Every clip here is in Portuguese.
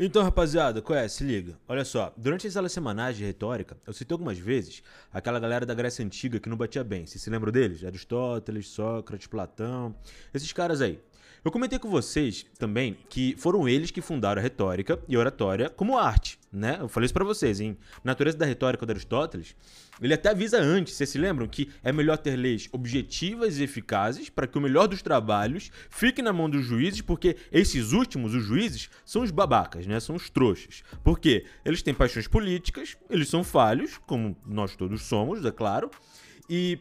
Então, rapaziada, qual é? Se liga. Olha só, durante as aulas semanais de retórica, eu citei algumas vezes aquela galera da Grécia Antiga que não batia bem. Vocês se lembram deles? Aristóteles, Sócrates, Platão, esses caras aí. Eu comentei com vocês também que foram eles que fundaram a retórica e oratória como arte, né? Eu falei isso para vocês, em Natureza da Retórica de Aristóteles, ele até avisa antes, vocês se lembram que é melhor ter leis objetivas e eficazes para que o melhor dos trabalhos fique na mão dos juízes, porque esses últimos, os juízes, são os babacas, né? São os trouxas. Por quê? Eles têm paixões políticas, eles são falhos, como nós todos somos, é claro, e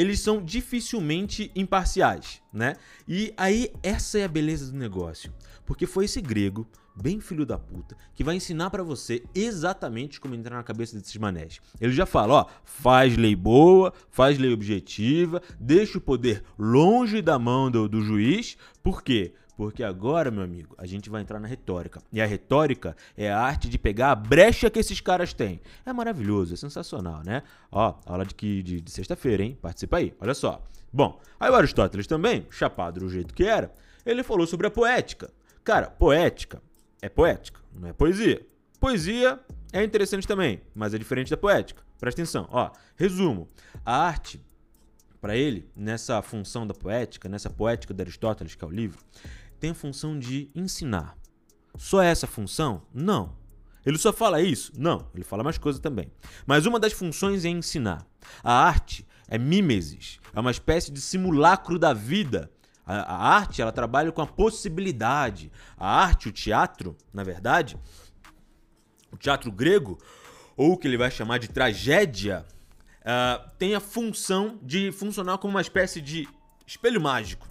eles são dificilmente imparciais, né? E aí essa é a beleza do negócio, porque foi esse grego, bem filho da puta, que vai ensinar para você exatamente como entrar na cabeça desses manés. Ele já fala, ó, faz lei boa, faz lei objetiva, deixa o poder longe da mão do, do juiz, por quê? Porque agora, meu amigo, a gente vai entrar na retórica. E a retórica é a arte de pegar a brecha que esses caras têm. É maravilhoso, é sensacional, né? Ó, aula de, que, de, de sexta-feira, hein? Participa aí, olha só. Bom, aí o Aristóteles também, chapado do jeito que era, ele falou sobre a poética. Cara, poética é poética, não é poesia. Poesia é interessante também, mas é diferente da poética. Presta atenção, ó. Resumo: a arte, para ele, nessa função da poética, nessa poética de Aristóteles, que é o livro, tem a função de ensinar. Só essa função? Não. Ele só fala isso? Não, ele fala mais coisa também. Mas uma das funções é ensinar. A arte é mimesis, é uma espécie de simulacro da vida. A, a, arte, ela trabalha com a possibilidade. A arte, o teatro, na verdade, o teatro grego, ou o que ele vai chamar de tragédia, uh, tem a função de funcionar como uma espécie de espelho mágico.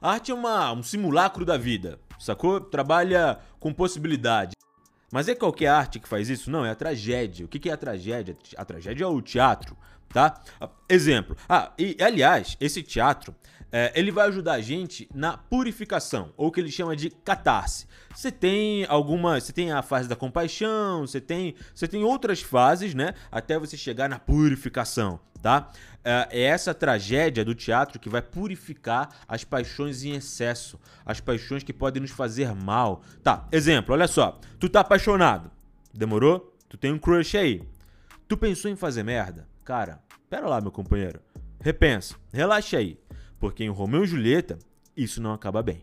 A arte é uma, um simulacro da vida, sacou? Trabalha com possibilidade. Mas é qualquer arte que faz isso? Não, é a tragédia. O que é a tragédia? A tragédia é o teatro, tá? Exemplo. Ah, e aliás, esse teatro é, ele vai ajudar a gente na purificação, ou o que ele chama de catarse. Você tem alguma, você tem a fase da compaixão, você tem, você tem outras fases, né, até você chegar na purificação, tá? É, é essa tragédia do teatro que vai purificar as paixões em excesso, as paixões que podem nos fazer mal. Tá, exemplo, olha só, tu tá apaixonado, demorou? Tu tem um crush aí. Tu pensou em fazer merda? Cara, pera lá, meu companheiro. Repensa, relaxa aí. Porque em Romeu e Julieta, isso não acaba bem.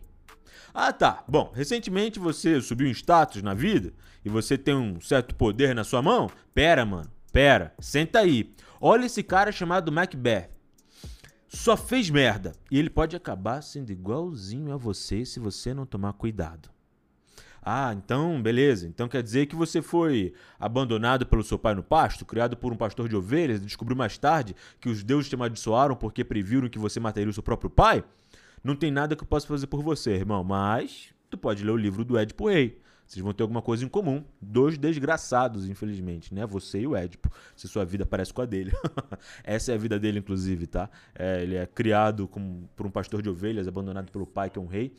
Ah, tá. Bom, recentemente você subiu um status na vida e você tem um certo poder na sua mão? Pera, mano. Pera. Senta aí. Olha esse cara chamado Macbeth. Só fez merda. E ele pode acabar sendo igualzinho a você se você não tomar cuidado. Ah, então, beleza. Então quer dizer que você foi abandonado pelo seu pai no pasto, criado por um pastor de ovelhas descobriu mais tarde que os deuses te amaldiçoaram porque previram que você mataria o seu próprio pai? Não tem nada que eu possa fazer por você, irmão, mas tu pode ler o livro do Édipo Rei. Vocês vão ter alguma coisa em comum. Dois desgraçados, infelizmente, né? Você e o Édipo. Se sua vida parece com a dele. Essa é a vida dele, inclusive, tá? É, ele é criado por um pastor de ovelhas, abandonado pelo pai, que é um rei.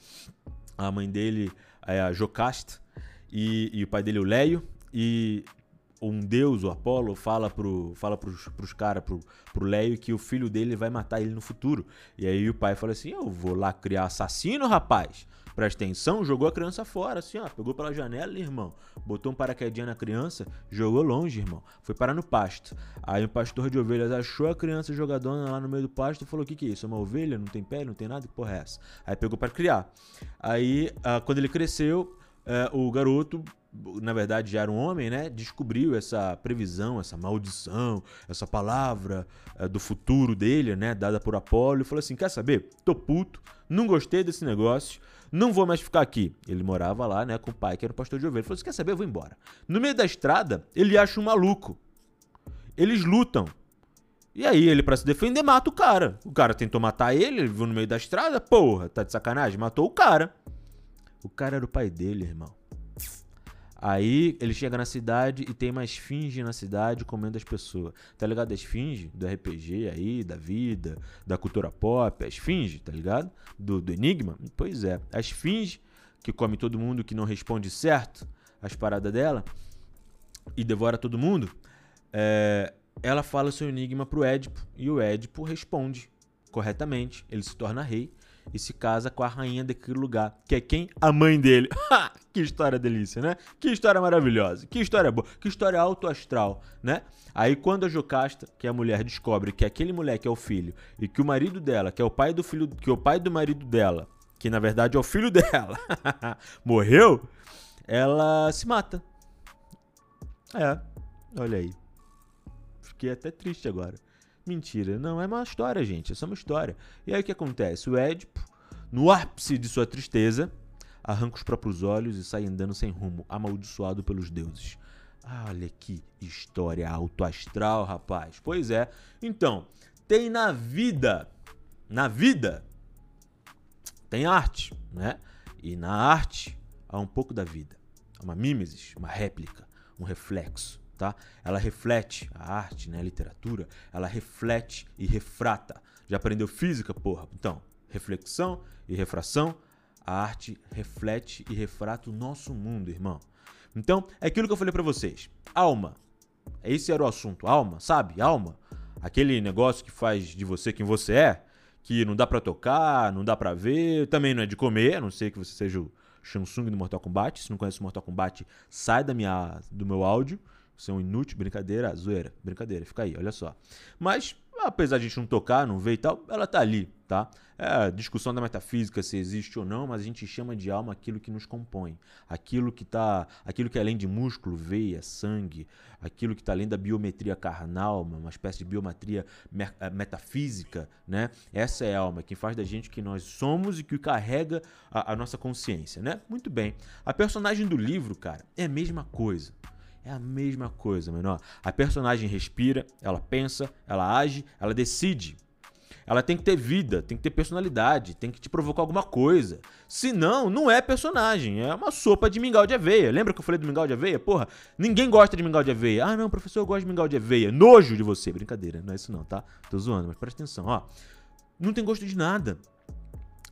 A mãe dele é a Jocasta e, e o pai dele é o Leio. E um deus, o Apolo, fala, pro, fala pros, pros caras, pro, pro Leio, que o filho dele vai matar ele no futuro. E aí o pai fala assim: Eu vou lá criar assassino, rapaz. Presta atenção, jogou a criança fora, assim, ó. Pegou pela janela, irmão. Botou um paraquedinha na criança, jogou longe, irmão. Foi parar no pasto. Aí o pastor de ovelhas achou a criança jogadona lá no meio do pasto e falou: O que, que é isso? É uma ovelha? Não tem pé, não tem nada? Que porra é essa? Aí pegou para criar. Aí, ah, quando ele cresceu, eh, o garoto na verdade já era um homem, né? Descobriu essa previsão, essa maldição, essa palavra é, do futuro dele, né? Dada por Apolo, e falou assim: quer saber? Tô puto, não gostei desse negócio, não vou mais ficar aqui. Ele morava lá, né, com o pai, que era o pastor de ovelha. Ele falou assim: quer saber? Eu vou embora. No meio da estrada, ele acha um maluco. Eles lutam. E aí, ele, para se defender, mata o cara. O cara tentou matar ele, ele viu no meio da estrada, porra, tá de sacanagem? Matou o cara. O cara era o pai dele, irmão. Aí ele chega na cidade e tem uma esfinge na cidade comendo as pessoas. Tá ligado? A esfinge do RPG aí, da vida, da cultura pop, a esfinge, tá ligado? Do, do Enigma. Pois é, a esfinge que come todo mundo que não responde certo as paradas dela e devora todo mundo. É, ela fala seu enigma pro Édipo e o Édipo responde corretamente. Ele se torna rei e se casa com a rainha daquele lugar, que é quem? A mãe dele. Que história delícia, né? Que história maravilhosa, que história boa, que história autoastral, né? Aí quando a Jocasta, que é a mulher, descobre que aquele moleque é o filho e que o marido dela, que é o pai do filho, que é o pai do marido dela, que na verdade é o filho dela, morreu, ela se mata. É, olha aí. Fiquei até triste agora. Mentira, não é uma história, gente, é só uma história. E aí o que acontece? O Édipo, no ápice de sua tristeza, arranca os próprios olhos e sai andando sem rumo, amaldiçoado pelos deuses. Olha que história autoastral, rapaz. Pois é. Então, tem na vida, na vida, tem arte, né? E na arte há um pouco da vida. Uma mimesis, uma réplica, um reflexo, tá? Ela reflete a arte, né, a literatura, ela reflete e refrata. Já aprendeu física, porra? Então, reflexão e refração, a arte reflete e refrata o nosso mundo, irmão. Então, é aquilo que eu falei para vocês. Alma. Esse era o assunto. Alma, sabe? Alma. Aquele negócio que faz de você quem você é, que não dá para tocar, não dá para ver, também não é de comer, a não ser que você seja o Samsung do Mortal Kombat. Se não conhece o Mortal Kombat, sai da minha, do meu áudio. Você é um inútil, brincadeira, zoeira, brincadeira, fica aí, olha só. Mas apesar de a gente não tocar, não ver e tal, ela tá ali, tá? É discussão da metafísica se existe ou não, mas a gente chama de alma aquilo que nos compõe, aquilo que tá, aquilo que é além de músculo, veia, sangue, aquilo que está além da biometria carnal, uma espécie de biometria eh, metafísica, né? Essa é a alma, que faz da gente que nós somos e que carrega a, a nossa consciência, né? Muito bem. A personagem do livro, cara, é a mesma coisa. É a mesma coisa, menor. A personagem respira, ela pensa, ela age, ela decide. Ela tem que ter vida, tem que ter personalidade, tem que te provocar alguma coisa. Senão, não é personagem, é uma sopa de mingau de aveia. Lembra que eu falei do mingau de aveia? Porra, ninguém gosta de mingau de aveia. Ah, não, professor, eu gosto de mingau de aveia. Nojo de você. Brincadeira, não é isso não, tá? Tô zoando, mas presta atenção, ó. Não tem gosto de nada.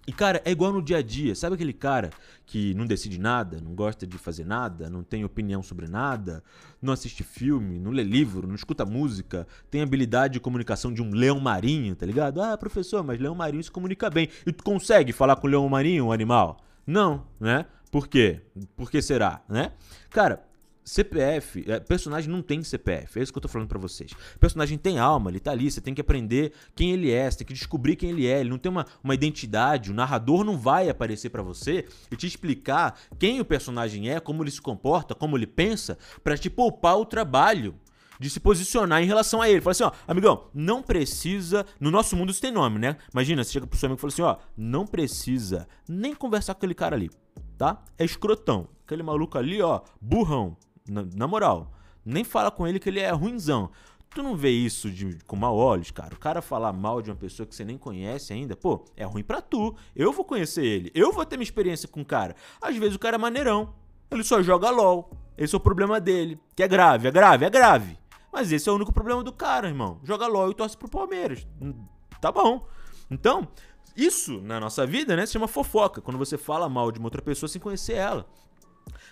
E, cara, é igual no dia a dia. Sabe aquele cara que não decide nada, não gosta de fazer nada, não tem opinião sobre nada, não assiste filme, não lê livro, não escuta música, tem habilidade de comunicação de um leão marinho, tá ligado? Ah, professor, mas leão marinho se comunica bem. E tu consegue falar com leão marinho, um animal? Não, né? Por quê? Por que será, né? Cara, CPF, é, personagem não tem CPF, é isso que eu tô falando para vocês. Personagem tem alma, ele tá ali, você tem que aprender quem ele é, você tem que descobrir quem ele é. Ele não tem uma, uma identidade, o narrador não vai aparecer para você e te explicar quem o personagem é, como ele se comporta, como ele pensa, para te poupar o trabalho de se posicionar em relação a ele. Fala assim, ó, amigão, não precisa. No nosso mundo isso tem nome, né? Imagina, você chega pro seu amigo e fala assim, ó, não precisa nem conversar com aquele cara ali, tá? É escrotão. Aquele maluco ali, ó, burrão. Na, na, moral, nem fala com ele que ele é ruinzão. Tu não vê isso de, com mau olhos, cara. O cara falar mal de uma pessoa que você nem conhece ainda, pô, é ruim pra tu. Eu vou conhecer ele. Eu vou ter minha experiência com o cara. Às vezes o cara é maneirão. Ele só joga LOL. Esse é o problema dele. Que é grave, é grave, é grave. Mas esse é o único problema do cara, irmão. Joga LOL e torce pro Palmeiras. Hum, tá bom. Então, isso na nossa vida, né, se chama fofoca. Quando você fala mal de uma outra pessoa sem conhecer ela.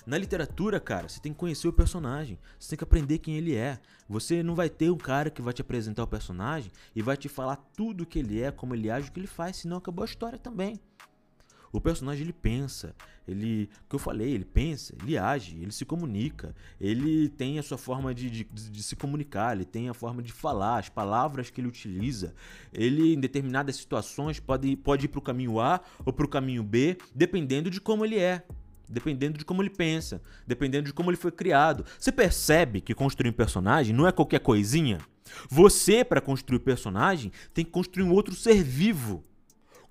Na literatura, cara, você tem que conhecer o personagem, você tem que aprender quem ele é. Você não vai ter um cara que vai te apresentar o personagem e vai te falar tudo o que ele é, como ele age, o que ele faz, senão acabou a história também. O personagem ele pensa, ele, que eu falei, ele pensa, ele age, ele se comunica, ele tem a sua forma de, de, de, se comunicar, ele tem a forma de falar, as palavras que ele utiliza. Ele, em determinadas situações, pode, pode ir para o caminho A ou para o caminho B, dependendo de como ele é dependendo de como ele pensa, dependendo de como ele foi criado. Você percebe que construir um personagem não é qualquer coisinha? Você, para construir o um personagem, tem que construir um outro ser vivo.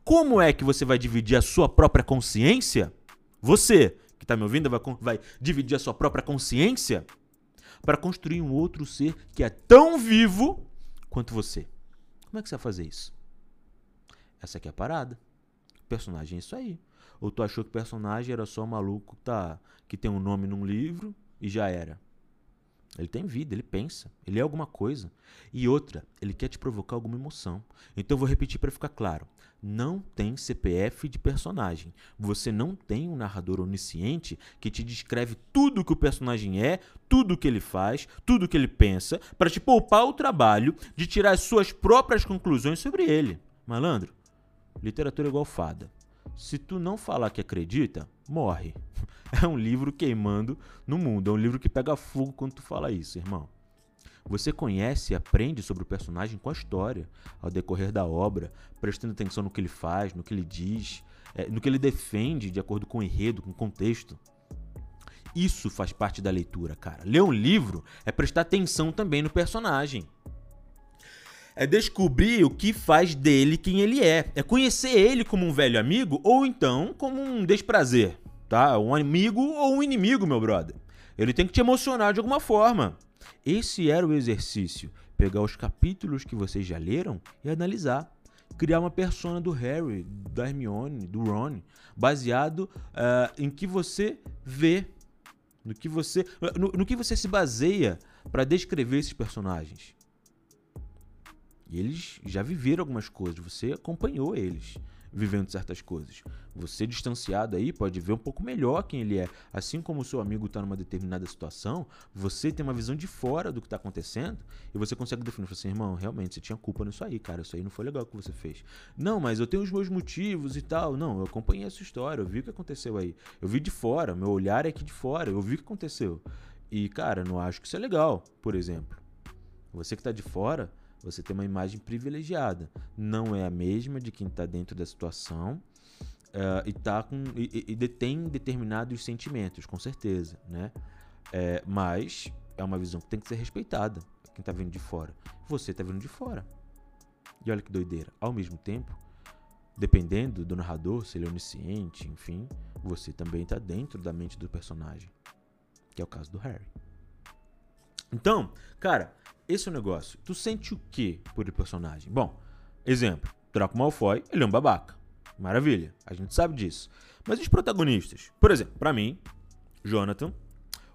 Como é que você vai dividir a sua própria consciência? Você, que está me ouvindo, vai, vai dividir a sua própria consciência para construir um outro ser que é tão vivo quanto você. Como é que você vai fazer isso? Essa aqui é a parada. O personagem é isso aí. Ou tu achou que o personagem era só um maluco tá, que tem um nome num livro e já era? Ele tem vida, ele pensa, ele é alguma coisa. E outra, ele quer te provocar alguma emoção. Então eu vou repetir para ficar claro. Não tem CPF de personagem. Você não tem um narrador onisciente que te descreve tudo que o personagem é, tudo que ele faz, tudo que ele pensa, para te poupar o trabalho de tirar as suas próprias conclusões sobre ele. Malandro, literatura é igual fada. Se tu não falar que acredita, morre. É um livro queimando no mundo. É um livro que pega fogo quando tu fala isso, irmão. Você conhece e aprende sobre o personagem com a história, ao decorrer da obra, prestando atenção no que ele faz, no que ele diz, é, no que ele defende de acordo com o enredo, com o contexto. Isso faz parte da leitura, cara. Ler um livro é prestar atenção também no personagem. É descobrir o que faz dele quem ele é. É conhecer ele como um velho amigo ou então como um desprazer, tá? Um amigo ou um inimigo, meu brother. Ele tem que te emocionar de alguma forma. Esse era o exercício. Pegar os capítulos que vocês já leram e analisar. Criar uma persona do Harry, da Hermione, do Ron, baseado uh, em que você vê no que você, no, no que você se baseia para descrever esses personagens. E eles já viveram algumas coisas, você acompanhou eles vivendo certas coisas. Você distanciado aí pode ver um pouco melhor quem ele é. Assim como o seu amigo está numa determinada situação, você tem uma visão de fora do que está acontecendo e você consegue definir assim, irmão, realmente você tinha culpa nisso aí, cara. Isso aí não foi legal que você fez. Não, mas eu tenho os meus motivos e tal. Não, eu acompanhei essa história, eu vi o que aconteceu aí. Eu vi de fora, meu olhar é aqui de fora, eu vi o que aconteceu. E, cara, não acho que isso é legal, por exemplo. Você que está de fora, você tem uma imagem privilegiada. Não é a mesma de quem está dentro da situação uh, e, tá com, e, e, detém determinados sentimentos, com certeza. Né? É, mas é uma visão que tem que ser respeitada. Quem está vindo de fora. Você está vindo de fora. E olha que doideira. Ao mesmo tempo, dependendo do narrador, se ele é onisciente, enfim, você também está dentro da mente do personagem. Que é o caso do Harry. Então, cara, esse é o negócio. Tu sente o que por personagem? Bom, exemplo, Draco Malfoy, ele é um babaca. Maravilha, a gente sabe disso. Mas os protagonistas? Por exemplo, para mim, Jonathan,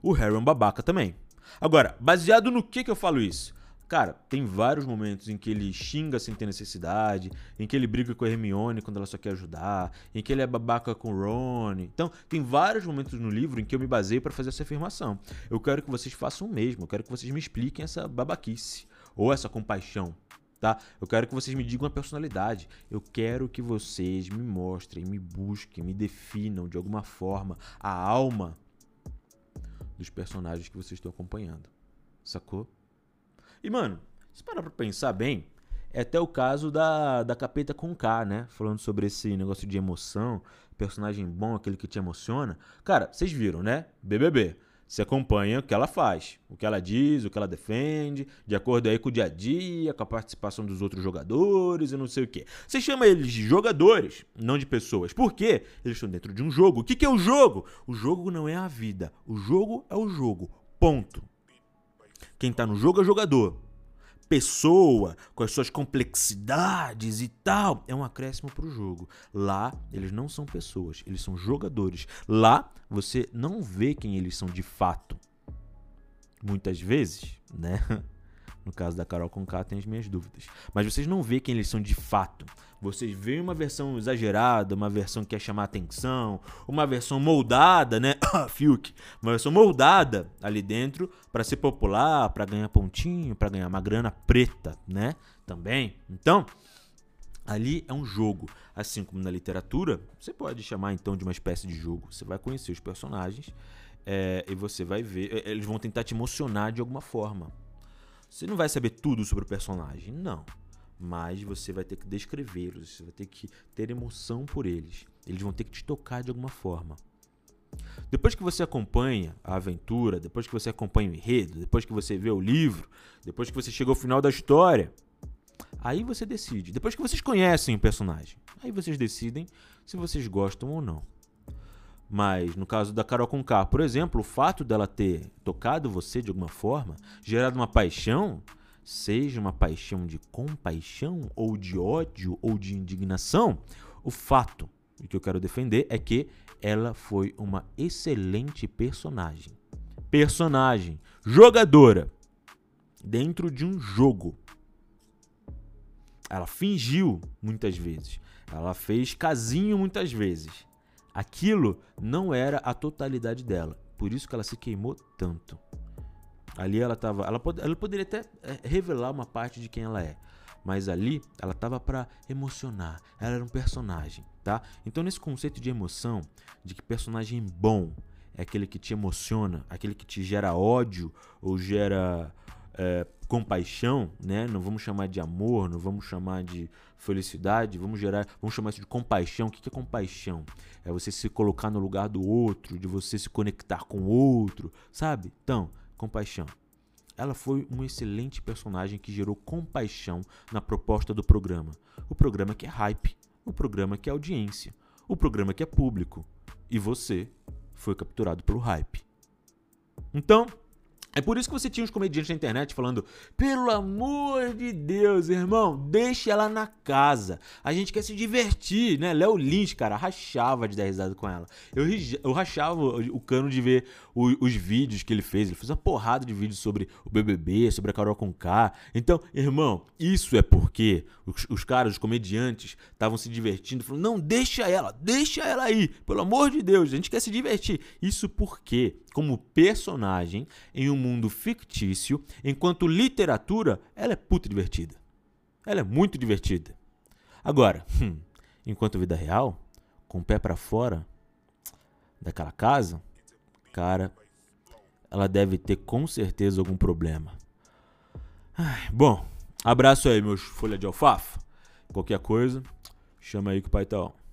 o Harry é um babaca também. Agora, baseado no que que eu falo isso? Cara, tem vários momentos em que ele xinga sem ter necessidade, em que ele briga com a Hermione quando ela só quer ajudar, em que ele é babaca com o Ron. Então, tem vários momentos no livro em que eu me baseio para fazer essa afirmação. Eu quero que vocês façam o mesmo, eu quero que vocês me expliquem essa babaquice ou essa compaixão, tá? Eu quero que vocês me digam a personalidade. Eu quero que vocês me mostrem, me busquem, me definam de alguma forma a alma dos personagens que vocês estão acompanhando. Sacou? E, mano, se parar pra pensar bem, é até o caso da, da Capeta com K, né? Falando sobre esse negócio de emoção, personagem bom, aquele que te emociona. Cara, vocês viram, né? BBB. Você acompanha o que ela faz, o que ela diz, o que ela defende, de acordo aí com o dia a dia, com a participação dos outros jogadores e não sei o quê. Você chama eles de jogadores, não de pessoas. Por quê? Eles estão dentro de um jogo. O que, que é o jogo? O jogo não é a vida. O jogo é o jogo. Ponto. Quem está no jogo é jogador. Pessoa, com as suas complexidades e tal, é um acréscimo para o jogo. Lá, eles não são pessoas, eles são jogadores. Lá, você não vê quem eles são de fato. Muitas vezes, né? No caso da Carol Conká, tem as minhas dúvidas. Mas vocês não vê quem eles são de fato. Vocês veem uma versão exagerada, uma versão que quer chamar atenção, uma versão moldada, né? Fiuk. Uma versão moldada ali dentro para ser popular, para ganhar pontinho, para ganhar uma grana preta, né? Também. Então, ali é um jogo. Assim como na literatura, você pode chamar então de uma espécie de jogo. Você vai conhecer os personagens é, e você vai ver. Eles vão tentar te emocionar de alguma forma. Você não vai saber tudo sobre o personagem, não. Mas você vai ter que descrevê-los, você vai ter que ter emoção por eles. Eles vão ter que te tocar de alguma forma. Depois que você acompanha a aventura, depois que você acompanha o enredo, depois que você vê o livro, depois que você chega ao final da história, aí você decide. Depois que vocês conhecem o personagem, aí vocês decidem se vocês gostam ou não. Mas no caso da Carol Conká, por exemplo, o fato dela ter tocado você de alguma forma, gerado uma paixão, seja uma paixão de compaixão ou de ódio ou de indignação, o fato que eu quero defender é que ela foi uma excelente personagem. Personagem, jogadora dentro de um jogo. Ela fingiu muitas vezes. Ela fez casinho muitas vezes aquilo não era a totalidade dela. Por isso que ela se queimou tanto. Ali ela tava. Ela, pod ela poderia até é, revelar uma parte de quem ela é. mas ali ela tava para emocionar. Ela era um personagem, tá? Então nesse conceito de emoção, de que personagem bom é aquele que te emociona, aquele que te gera ódio ou gera é, compaixão, né? Não vamos chamar de amor, não vamos chamar de felicidade, vamos gerar, vamos chamar isso de compaixão. O que é compaixão? É você se colocar no lugar do outro, de você se conectar com o outro, sabe? Então, compaixão. Ela foi um excelente personagem que gerou compaixão na proposta do programa. O programa que é hype, o programa que é audiência, o programa que é público. E você foi capturado pelo hype. Então, é por isso que você tinha uns comediantes na internet falando: pelo amor de Deus, irmão, deixe ela na casa. A gente quer se divertir, né? Léo Lins, cara, rachava de dar risada com ela. Eu, eu rachava o cano de ver o, os vídeos que ele fez. Ele fez uma porrada de vídeos sobre o BBB, sobre a Carol Conká. Então, irmão, isso é porque os, os caras, os comediantes, estavam se divertindo. Falando: não, deixa ela, deixa ela aí. Pelo amor de Deus, a gente quer se divertir. Isso porque, como personagem, em um mundo fictício, enquanto literatura, ela é puta divertida. Ela é muito divertida. Agora, hum, enquanto vida real, com o pé para fora daquela casa, cara, ela deve ter com certeza algum problema. Ai, bom, abraço aí, meus folha de alfafa. Qualquer coisa, chama aí que o pai tá on.